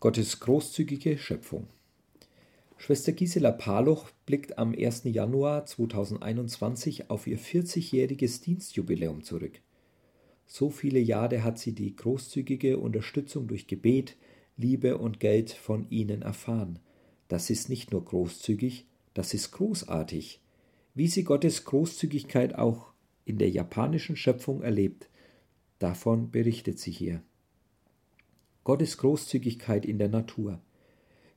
Gottes großzügige Schöpfung. Schwester Gisela Paloch blickt am 1. Januar 2021 auf ihr 40-jähriges Dienstjubiläum zurück. So viele Jahre hat sie die großzügige Unterstützung durch Gebet, Liebe und Geld von ihnen erfahren. Das ist nicht nur großzügig, das ist großartig. Wie sie Gottes Großzügigkeit auch in der japanischen Schöpfung erlebt, davon berichtet sie hier. Gottes Großzügigkeit in der Natur.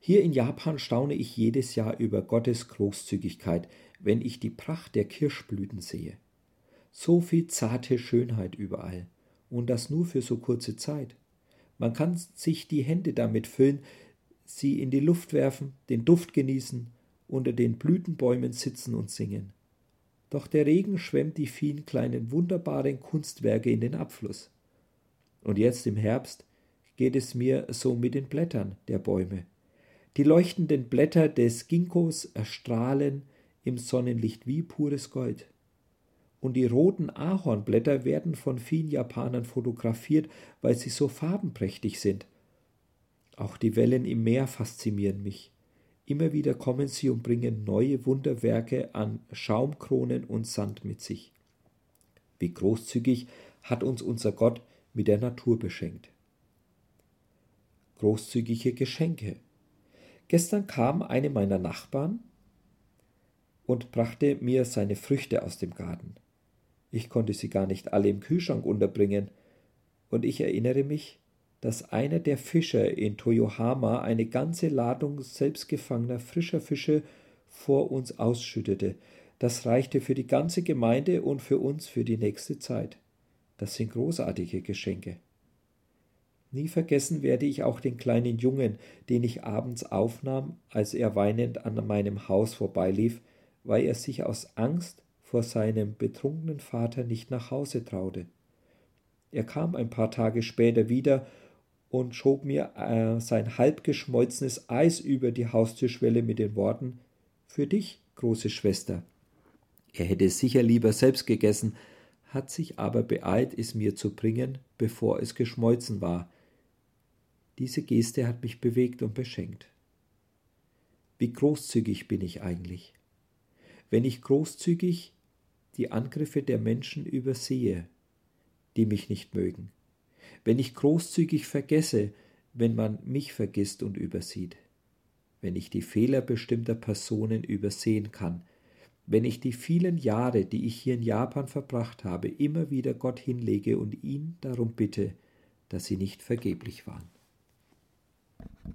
Hier in Japan staune ich jedes Jahr über Gottes Großzügigkeit, wenn ich die Pracht der Kirschblüten sehe. So viel zarte Schönheit überall, und das nur für so kurze Zeit. Man kann sich die Hände damit füllen, sie in die Luft werfen, den Duft genießen, unter den Blütenbäumen sitzen und singen. Doch der Regen schwemmt die vielen kleinen wunderbaren Kunstwerke in den Abfluss. Und jetzt im Herbst geht es mir so mit den Blättern der Bäume. Die leuchtenden Blätter des Ginkgos erstrahlen im Sonnenlicht wie pures Gold. Und die roten Ahornblätter werden von vielen Japanern fotografiert, weil sie so farbenprächtig sind. Auch die Wellen im Meer faszinieren mich. Immer wieder kommen sie und bringen neue Wunderwerke an Schaumkronen und Sand mit sich. Wie großzügig hat uns unser Gott mit der Natur beschenkt großzügige Geschenke. Gestern kam eine meiner Nachbarn und brachte mir seine Früchte aus dem Garten. Ich konnte sie gar nicht alle im Kühlschrank unterbringen, und ich erinnere mich, dass einer der Fischer in Toyohama eine ganze Ladung selbstgefangener frischer Fische vor uns ausschüttete. Das reichte für die ganze Gemeinde und für uns für die nächste Zeit. Das sind großartige Geschenke. Nie vergessen werde ich auch den kleinen Jungen, den ich abends aufnahm, als er weinend an meinem Haus vorbeilief, weil er sich aus Angst vor seinem betrunkenen Vater nicht nach Hause traute. Er kam ein paar Tage später wieder und schob mir äh, sein halbgeschmolzenes Eis über die Haustürschwelle mit den Worten Für dich, große Schwester. Er hätte es sicher lieber selbst gegessen, hat sich aber beeilt, es mir zu bringen, bevor es geschmolzen war, diese Geste hat mich bewegt und beschenkt. Wie großzügig bin ich eigentlich? Wenn ich großzügig die Angriffe der Menschen übersehe, die mich nicht mögen, wenn ich großzügig vergesse, wenn man mich vergisst und übersieht, wenn ich die Fehler bestimmter Personen übersehen kann, wenn ich die vielen Jahre, die ich hier in Japan verbracht habe, immer wieder Gott hinlege und ihn darum bitte, dass sie nicht vergeblich waren.